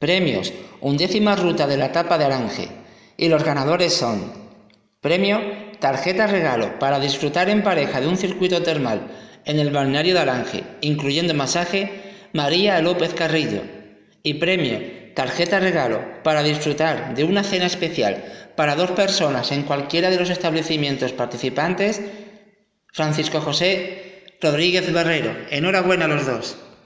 Premios, undécima ruta de la etapa de Arange. Y los ganadores son Premio, tarjeta regalo para disfrutar en pareja de un circuito termal en el balneario de Arange, incluyendo masaje María López Carrillo. Y premio, tarjeta regalo para disfrutar de una cena especial para dos personas en cualquiera de los establecimientos participantes, Francisco José Rodríguez Barrero. Enhorabuena a los dos.